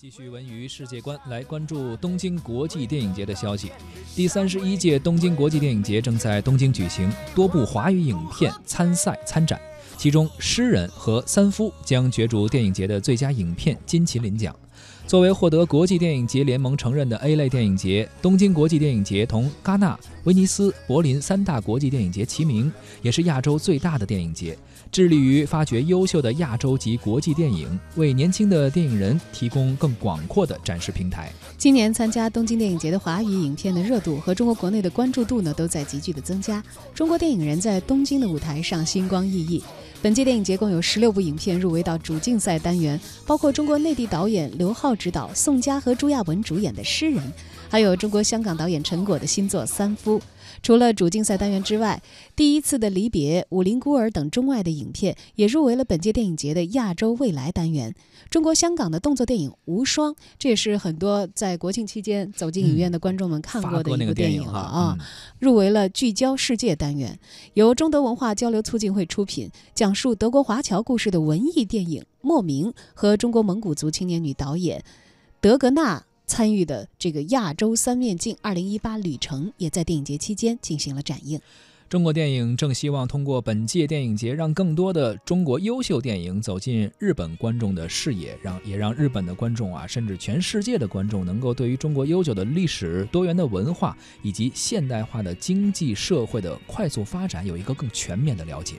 继续文娱世界观，来关注东京国际电影节的消息。第三十一届东京国际电影节正在东京举行，多部华语影片参赛参展，其中《诗人》和《三夫》将角逐电影节的最佳影片金麒麟奖。作为获得国际电影节联盟承认的 A 类电影节，东京国际电影节同戛纳、威尼斯、柏林三大国际电影节齐名，也是亚洲最大的电影节，致力于发掘优秀的亚洲及国际电影，为年轻的电影人提供更广阔的展示平台。今年参加东京电影节的华语影片的热度和中国国内的关注度呢，都在急剧的增加。中国电影人在东京的舞台上星光熠熠。本届电影节共有十六部影片入围到主竞赛单元，包括中国内地导演刘浩执导、宋佳和朱亚文主演的《诗人》，还有中国香港导演陈果的新作《三夫》。除了主竞赛单元之外，《第一次的离别》《武林孤儿》等中外的影片也入围了本届电影节的亚洲未来单元。中国香港的动作电影《无双》，这也是很多在国庆期间走进影院的观众们看过的一部电影了啊，入围了聚焦世界单元。由中德文化交流促进会出品，讲述德国华侨故事的文艺电影《莫名》和中国蒙古族青年女导演德格纳。参与的这个亚洲三面镜二零一八旅程，也在电影节期间进行了展映。中国电影正希望通过本届电影节，让更多的中国优秀电影走进日本观众的视野，让也让日本的观众啊，甚至全世界的观众，能够对于中国悠久的历史、多元的文化以及现代化的经济社会的快速发展，有一个更全面的了解。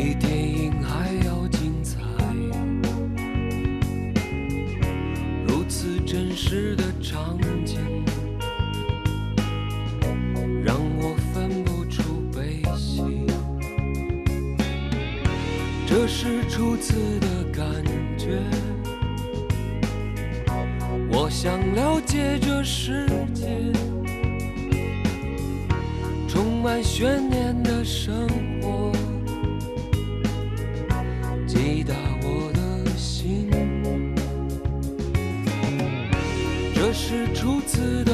比电影还要精彩，如此真实的场景，让我分不出悲喜。这是初次的感觉，我想了解这世界，充满悬念的生活，是初次的。